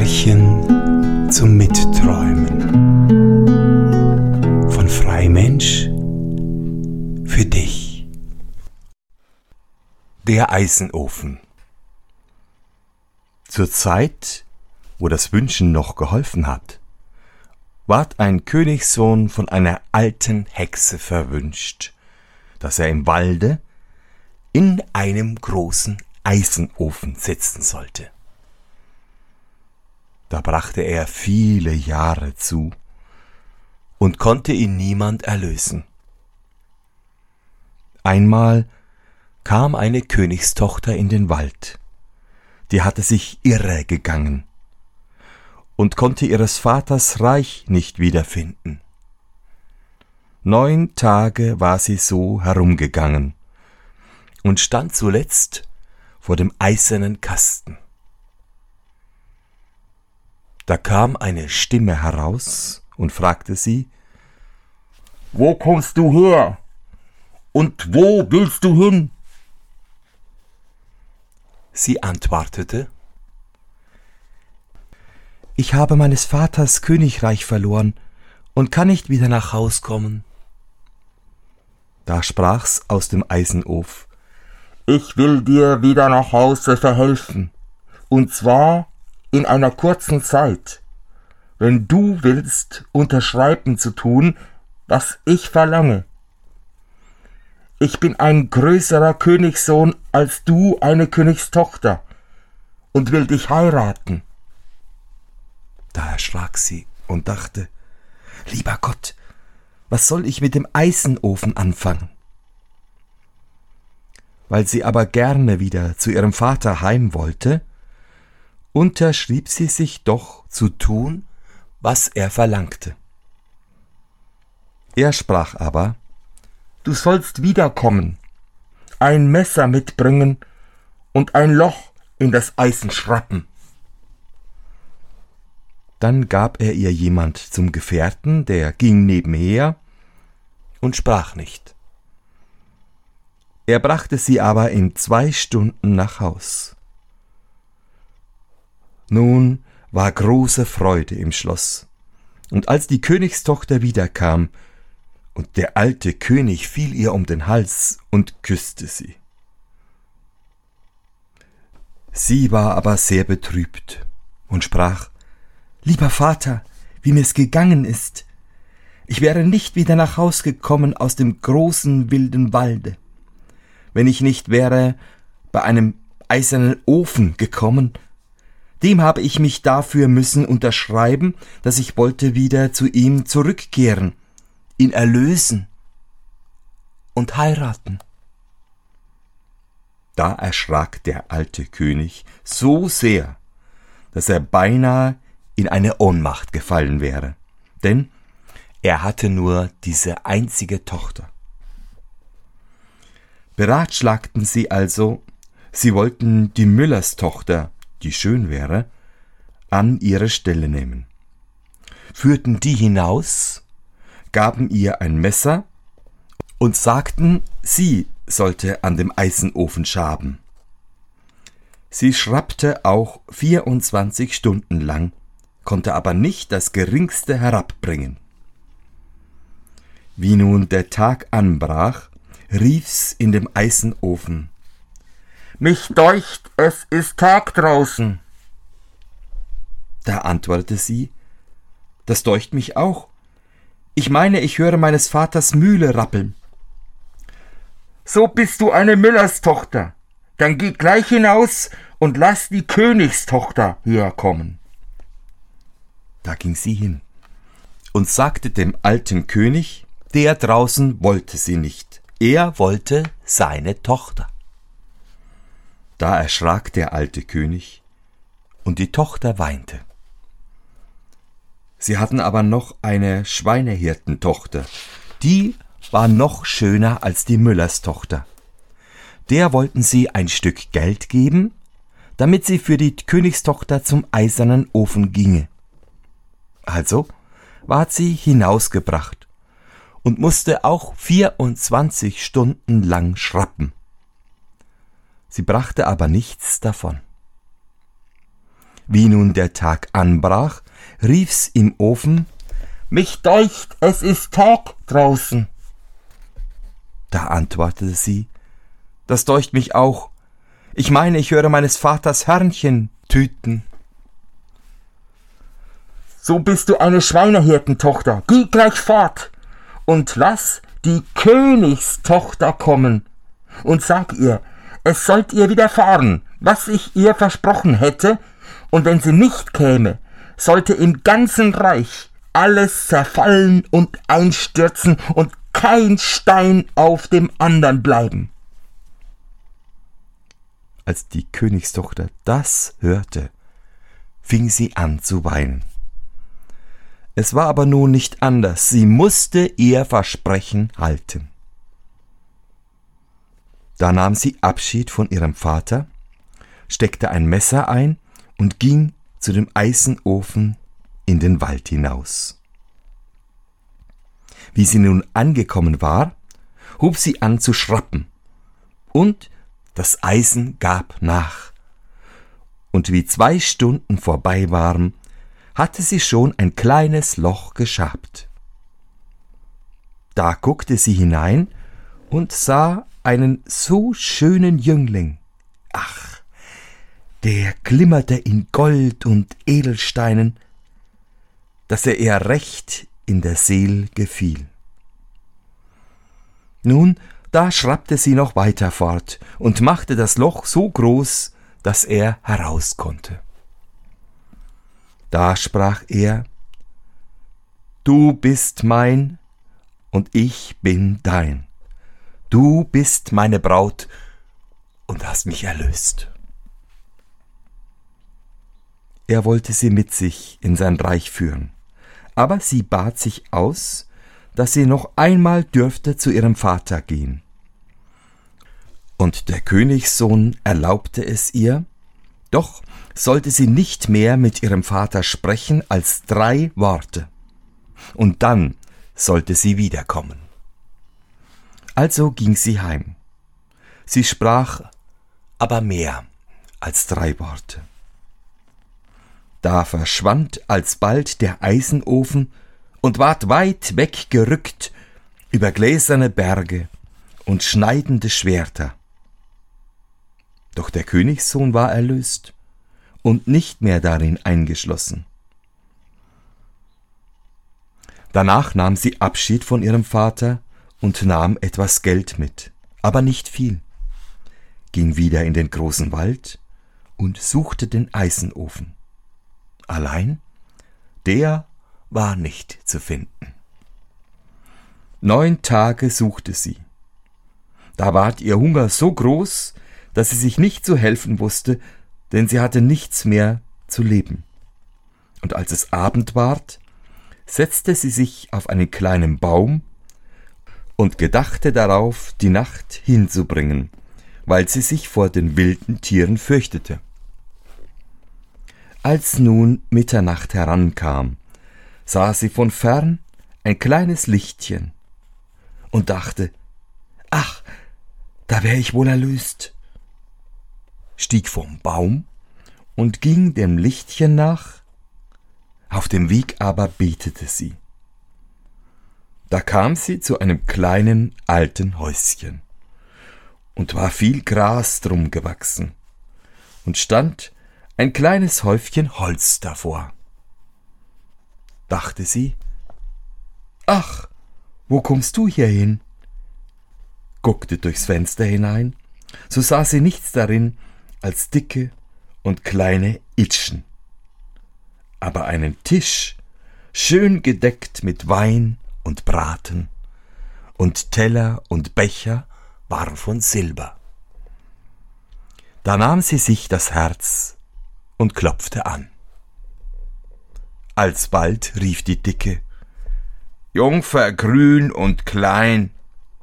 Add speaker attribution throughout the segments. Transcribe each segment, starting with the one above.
Speaker 1: Märchen zum Mitträumen von Freimensch für dich. Der Eisenofen. Zur Zeit, wo das Wünschen noch geholfen hat, ward ein Königssohn von einer alten Hexe verwünscht, dass er im Walde in einem großen Eisenofen sitzen sollte. Da brachte er viele Jahre zu und konnte ihn niemand erlösen. Einmal kam eine Königstochter in den Wald, die hatte sich irre gegangen und konnte ihres Vaters Reich nicht wiederfinden. Neun Tage war sie so herumgegangen und stand zuletzt vor dem eisernen Kasten. Da kam eine Stimme heraus und fragte sie, Wo kommst du her? Und wo willst du hin? Sie antwortete, Ich habe meines Vaters Königreich verloren und kann nicht wieder nach Haus kommen. Da sprach's aus dem Eisenof, Ich will dir wieder nach Hause verhelfen, und zwar in einer kurzen Zeit, wenn du willst, unterschreiben zu tun, was ich verlange. Ich bin ein größerer Königssohn als du eine Königstochter und will dich heiraten. Da erschrak sie und dachte, lieber Gott, was soll ich mit dem Eisenofen anfangen? Weil sie aber gerne wieder zu ihrem Vater heim wollte, unterschrieb sie sich doch zu tun, was er verlangte. Er sprach aber, Du sollst wiederkommen, ein Messer mitbringen und ein Loch in das Eisen schrappen. Dann gab er ihr jemand zum Gefährten, der ging nebenher und sprach nicht. Er brachte sie aber in zwei Stunden nach Haus. Nun war große Freude im Schloss. Und als die Königstochter wiederkam, und der alte König fiel ihr um den Hals und küsste sie. Sie war aber sehr betrübt und sprach Lieber Vater, wie mir's gegangen ist. Ich wäre nicht wieder nach Haus gekommen aus dem großen wilden Walde, wenn ich nicht wäre bei einem eisernen Ofen gekommen dem habe ich mich dafür müssen unterschreiben, dass ich wollte wieder zu ihm zurückkehren, ihn erlösen und heiraten. Da erschrak der alte König so sehr, dass er beinahe in eine Ohnmacht gefallen wäre, denn er hatte nur diese einzige Tochter. Beratschlagten sie also, sie wollten die Müllerstochter die schön wäre, an ihre Stelle nehmen. Führten die hinaus, gaben ihr ein Messer und sagten, sie sollte an dem Eisenofen schaben. Sie schrappte auch vierundzwanzig Stunden lang, konnte aber nicht das geringste herabbringen. Wie nun der Tag anbrach, rief's in dem Eisenofen mich deucht, es ist Tag draußen. Da antwortete sie, das deucht mich auch. Ich meine, ich höre meines Vaters Mühle rappeln. So bist du eine Müllerstochter. Dann geh gleich hinaus und lass die Königstochter herkommen. Da ging sie hin und sagte dem alten König, der draußen wollte sie nicht. Er wollte seine Tochter. Da erschrak der alte König, und die Tochter weinte. Sie hatten aber noch eine Schweinehirtentochter, die war noch schöner als die Müllerstochter. Der wollten sie ein Stück Geld geben, damit sie für die Königstochter zum eisernen Ofen ginge. Also ward sie hinausgebracht und musste auch vierundzwanzig Stunden lang schrappen sie brachte aber nichts davon. Wie nun der Tag anbrach, rief's im Ofen Mich deucht, es ist Tag draußen. Da antwortete sie Das deucht mich auch. Ich meine, ich höre meines Vaters Hörnchen tüten. So bist du eine Schweinehirtentochter. Geh gleich fort und lass die Königstochter kommen und sag ihr, es sollt ihr widerfahren, was ich ihr versprochen hätte, und wenn sie nicht käme, sollte im ganzen Reich alles zerfallen und einstürzen und kein Stein auf dem andern bleiben. Als die Königstochter das hörte, fing sie an zu weinen. Es war aber nun nicht anders, sie musste ihr Versprechen halten. Da nahm sie Abschied von ihrem Vater, steckte ein Messer ein und ging zu dem Eisenofen in den Wald hinaus. Wie sie nun angekommen war, hub sie an zu schrappen, und das Eisen gab nach. Und wie zwei Stunden vorbei waren, hatte sie schon ein kleines Loch geschabt. Da guckte sie hinein und sah einen so schönen Jüngling. Ach, der glimmerte in Gold und Edelsteinen, dass er ihr recht in der Seel gefiel. Nun, da schrappte sie noch weiter fort und machte das Loch so groß, dass er heraus konnte. Da sprach er, Du bist mein und ich bin dein. Du bist meine Braut und hast mich erlöst. Er wollte sie mit sich in sein Reich führen, aber sie bat sich aus, dass sie noch einmal dürfte zu ihrem Vater gehen. Und der Königssohn erlaubte es ihr, doch sollte sie nicht mehr mit ihrem Vater sprechen als drei Worte. Und dann sollte sie wiederkommen. Also ging sie heim. Sie sprach aber mehr als drei Worte. Da verschwand alsbald der Eisenofen und ward weit weggerückt über gläserne Berge und schneidende Schwerter. Doch der Königssohn war erlöst und nicht mehr darin eingeschlossen. Danach nahm sie Abschied von ihrem Vater und nahm etwas Geld mit, aber nicht viel, ging wieder in den großen Wald und suchte den Eisenofen. Allein der war nicht zu finden. Neun Tage suchte sie. Da ward ihr Hunger so groß, dass sie sich nicht zu helfen wusste, denn sie hatte nichts mehr zu leben. Und als es Abend ward, setzte sie sich auf einen kleinen Baum und gedachte darauf, die Nacht hinzubringen, weil sie sich vor den wilden Tieren fürchtete. Als nun Mitternacht herankam, sah sie von fern ein kleines Lichtchen und dachte, ach, da wär ich wohl erlöst stieg vom Baum und ging dem Lichtchen nach, auf dem Weg aber betete sie. Da kam sie zu einem kleinen alten Häuschen, und war viel Gras drum gewachsen, und stand ein kleines Häufchen Holz davor. Dachte sie, ach, wo kommst du hier hin? guckte durchs Fenster hinein, so sah sie nichts darin als dicke und kleine Itschen. Aber einen Tisch, schön gedeckt mit Wein und Braten, und Teller und Becher waren von Silber. Da nahm sie sich das Herz und klopfte an. Alsbald rief die Dicke Jungfer grün und klein,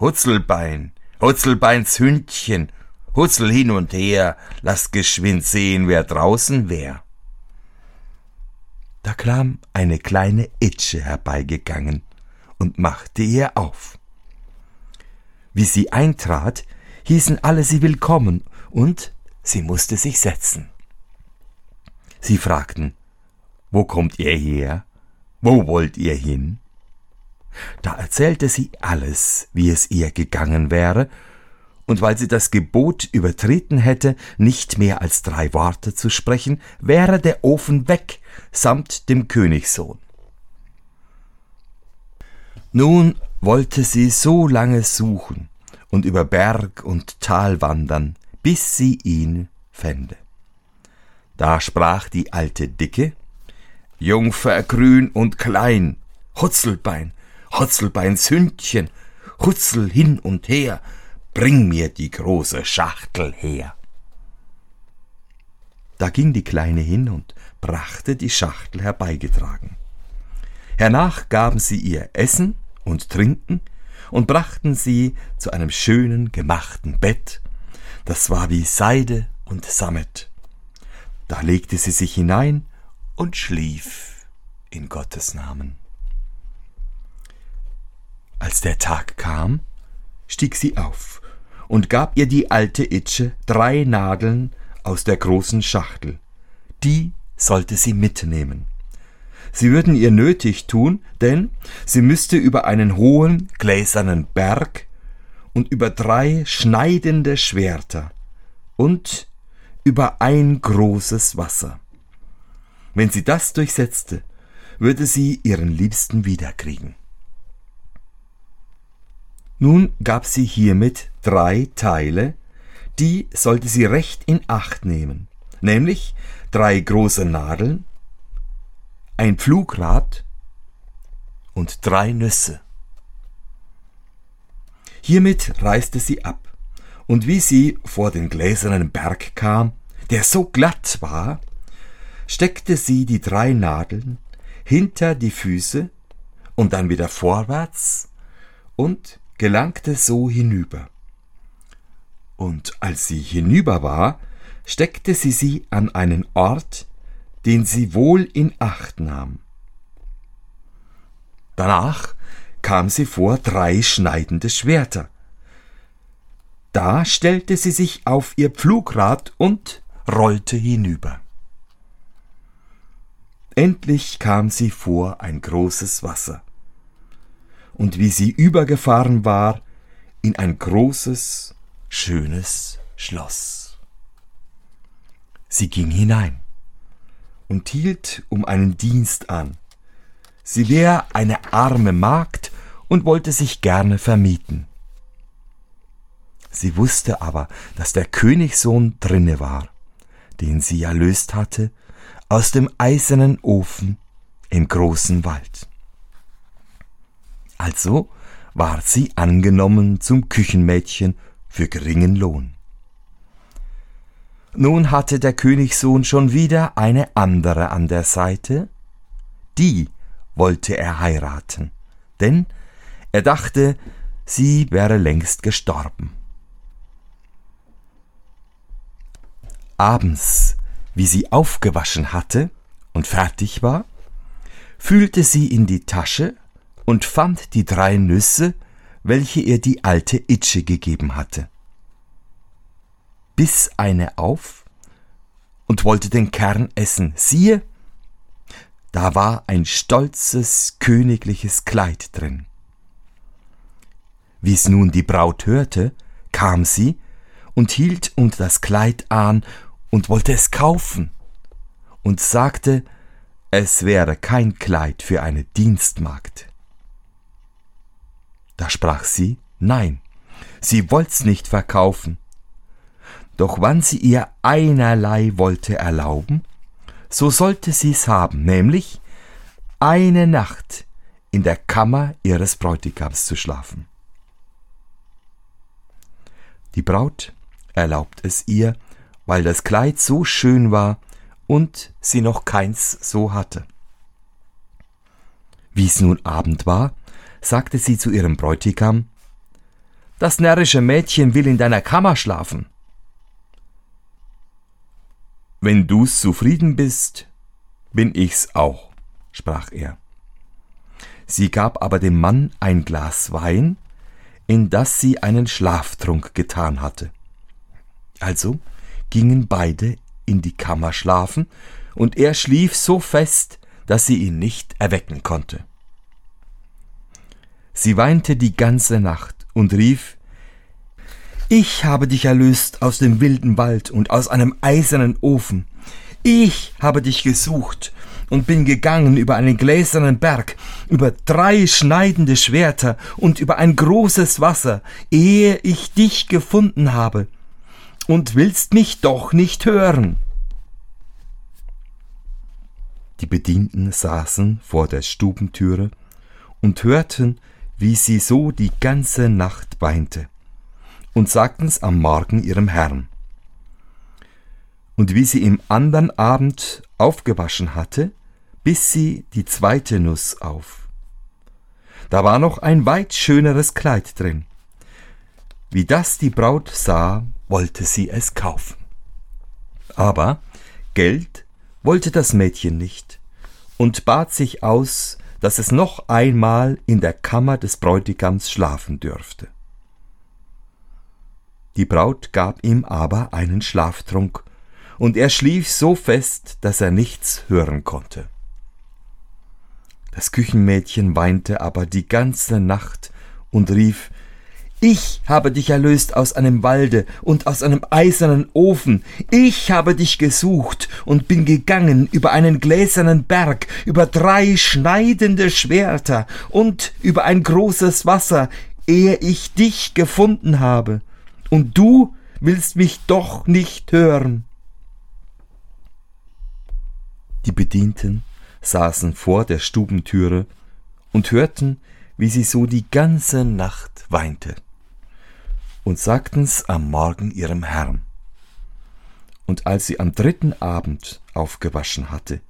Speaker 1: Hutzelbein, Hutzelbeins Hündchen, Hutzel hin und her, lasst geschwind sehen, wer draußen wär. Da kam eine kleine Itsche herbeigegangen und machte ihr auf. Wie sie eintrat, hießen alle sie willkommen und sie musste sich setzen. Sie fragten, wo kommt ihr her? Wo wollt ihr hin? Da erzählte sie alles, wie es ihr gegangen wäre, und weil sie das Gebot übertreten hätte, nicht mehr als drei Worte zu sprechen, wäre der Ofen weg, samt dem Königssohn. Nun wollte sie so lange suchen und über Berg und Tal wandern, bis sie ihn fände. Da sprach die alte Dicke, Jungfer grün und klein, Hutzelbein, Hutzelbeins Hündchen, Hutzel hin und her, bring mir die große Schachtel her. Da ging die Kleine hin und brachte die Schachtel herbeigetragen. Hernach gaben sie ihr Essen und Trinken und brachten sie zu einem schönen gemachten Bett, das war wie Seide und Sammet. Da legte sie sich hinein und schlief in Gottes Namen. Als der Tag kam, stieg sie auf und gab ihr die alte Itsche drei Nadeln aus der großen Schachtel. Die sollte sie mitnehmen. Sie würden ihr nötig tun, denn sie müsste über einen hohen gläsernen Berg und über drei schneidende Schwerter und über ein großes Wasser. Wenn sie das durchsetzte, würde sie ihren Liebsten wiederkriegen. Nun gab sie hiermit drei Teile, die sollte sie recht in Acht nehmen, nämlich drei große Nadeln, ein Pflugrad und drei Nüsse. Hiermit reiste sie ab, und wie sie vor den gläsernen Berg kam, der so glatt war, steckte sie die drei Nadeln hinter die Füße und dann wieder vorwärts und gelangte so hinüber. Und als sie hinüber war, steckte sie sie an einen Ort, den sie wohl in Acht nahm. Danach kam sie vor drei schneidende Schwerter. Da stellte sie sich auf ihr Pflugrad und rollte hinüber. Endlich kam sie vor ein großes Wasser und wie sie übergefahren war, in ein großes, schönes Schloss. Sie ging hinein und hielt um einen Dienst an. Sie wär eine arme Magd und wollte sich gerne vermieten. Sie wusste aber, dass der Königssohn drinne war, den sie erlöst hatte, aus dem eisernen Ofen im großen Wald. Also ward sie angenommen zum Küchenmädchen für geringen Lohn. Nun hatte der Königssohn schon wieder eine andere an der Seite, die wollte er heiraten, denn er dachte, sie wäre längst gestorben. Abends, wie sie aufgewaschen hatte und fertig war, fühlte sie in die Tasche und fand die drei Nüsse, welche ihr die alte Itsche gegeben hatte. Biss eine auf und wollte den Kern essen. Siehe, da war ein stolzes königliches Kleid drin. Wie's nun die Braut hörte, kam sie und hielt unter das Kleid an und wollte es kaufen und sagte, es wäre kein Kleid für eine Dienstmagd. Da sprach sie, nein, sie wollt's nicht verkaufen. Doch wann sie ihr einerlei wollte erlauben, so sollte sie's haben, nämlich eine Nacht in der Kammer ihres Bräutigams zu schlafen. Die Braut erlaubt es ihr, weil das Kleid so schön war und sie noch keins so hatte. Wie's nun Abend war, sagte sie zu ihrem Bräutigam, das närrische Mädchen will in deiner Kammer schlafen. Wenn du's zufrieden bist, bin ich's auch, sprach er. Sie gab aber dem Mann ein Glas Wein, in das sie einen Schlaftrunk getan hatte. Also gingen beide in die Kammer schlafen, und er schlief so fest, dass sie ihn nicht erwecken konnte. Sie weinte die ganze Nacht und rief Ich habe dich erlöst aus dem wilden Wald und aus einem eisernen Ofen. Ich habe dich gesucht und bin gegangen über einen gläsernen Berg, über drei schneidende Schwerter und über ein großes Wasser, ehe ich dich gefunden habe, und willst mich doch nicht hören. Die Bedienten saßen vor der Stubentüre und hörten, wie sie so die ganze Nacht weinte, und sagten's am Morgen ihrem Herrn. Und wie sie im andern Abend aufgewaschen hatte, biss sie die zweite Nuss auf. Da war noch ein weit schöneres Kleid drin. Wie das die Braut sah, wollte sie es kaufen. Aber Geld wollte das Mädchen nicht und bat sich aus, dass es noch einmal in der Kammer des Bräutigams schlafen dürfte. Die Braut gab ihm aber einen Schlaftrunk, und er schlief so fest, dass er nichts hören konnte. Das Küchenmädchen weinte aber die ganze Nacht und rief ich habe dich erlöst aus einem Walde und aus einem eisernen Ofen. Ich habe dich gesucht und bin gegangen über einen gläsernen Berg, über drei schneidende Schwerter und über ein großes Wasser, ehe ich dich gefunden habe. Und du willst mich doch nicht hören. Die Bedienten saßen vor der Stubentüre und hörten, wie sie so die ganze Nacht weinte und sagten's am Morgen ihrem Herrn. Und als sie am dritten Abend aufgewaschen hatte,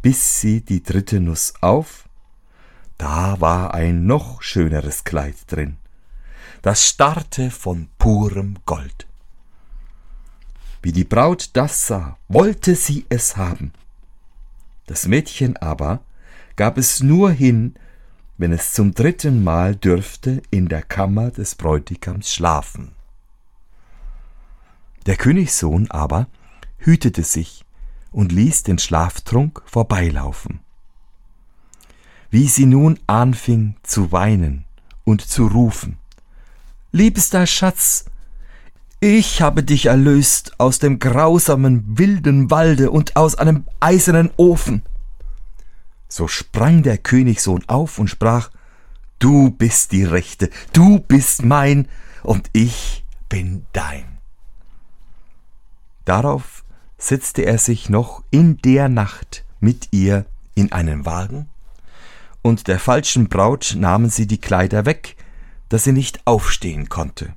Speaker 1: biss sie die dritte Nuss auf, da war ein noch schöneres Kleid drin, das starrte von purem Gold. Wie die Braut das sah, wollte sie es haben. Das Mädchen aber gab es nur hin, wenn es zum dritten Mal dürfte in der Kammer des Bräutigams schlafen. Der Königssohn aber hütete sich und ließ den Schlaftrunk vorbeilaufen. Wie sie nun anfing zu weinen und zu rufen, Liebster Schatz, ich habe dich erlöst aus dem grausamen wilden Walde und aus einem eisernen Ofen. So sprang der Königssohn auf und sprach, Du bist die Rechte, du bist mein und ich bin dein. Darauf setzte er sich noch in der Nacht mit ihr in einen Wagen, und der falschen Braut nahmen sie die Kleider weg, dass sie nicht aufstehen konnte.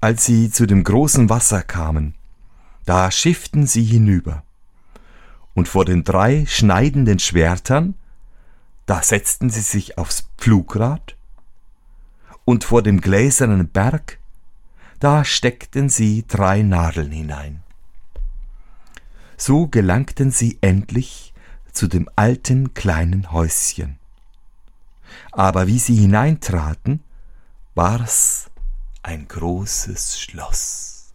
Speaker 1: Als sie zu dem großen Wasser kamen, da schifften sie hinüber und vor den drei schneidenden Schwertern, da setzten sie sich aufs Pflugrad, und vor dem gläsernen Berg, da steckten sie drei Nadeln hinein. So gelangten sie endlich zu dem alten kleinen Häuschen. Aber wie sie hineintraten, war's ein großes Schloss.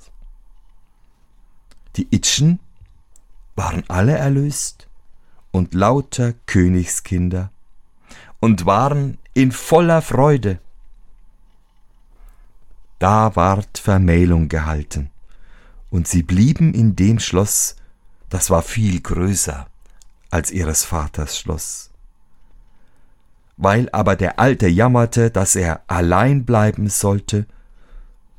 Speaker 1: Die Itchen waren alle erlöst und lauter Königskinder und waren in voller Freude. Da ward Vermählung gehalten, und sie blieben in dem Schloss, das war viel größer als ihres Vaters Schloss. Weil aber der Alte jammerte, dass er allein bleiben sollte,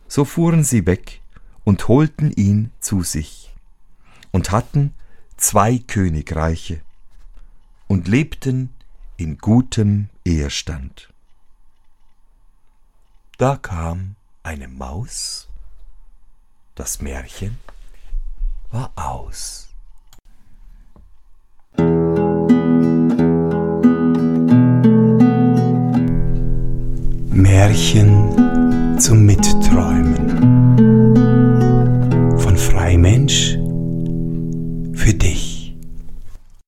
Speaker 1: so fuhren sie weg und holten ihn zu sich und hatten zwei Königreiche und lebten in gutem Ehestand. Da kam eine Maus, das Märchen war aus. Märchen zum Mitträumen von Freimensch für dich.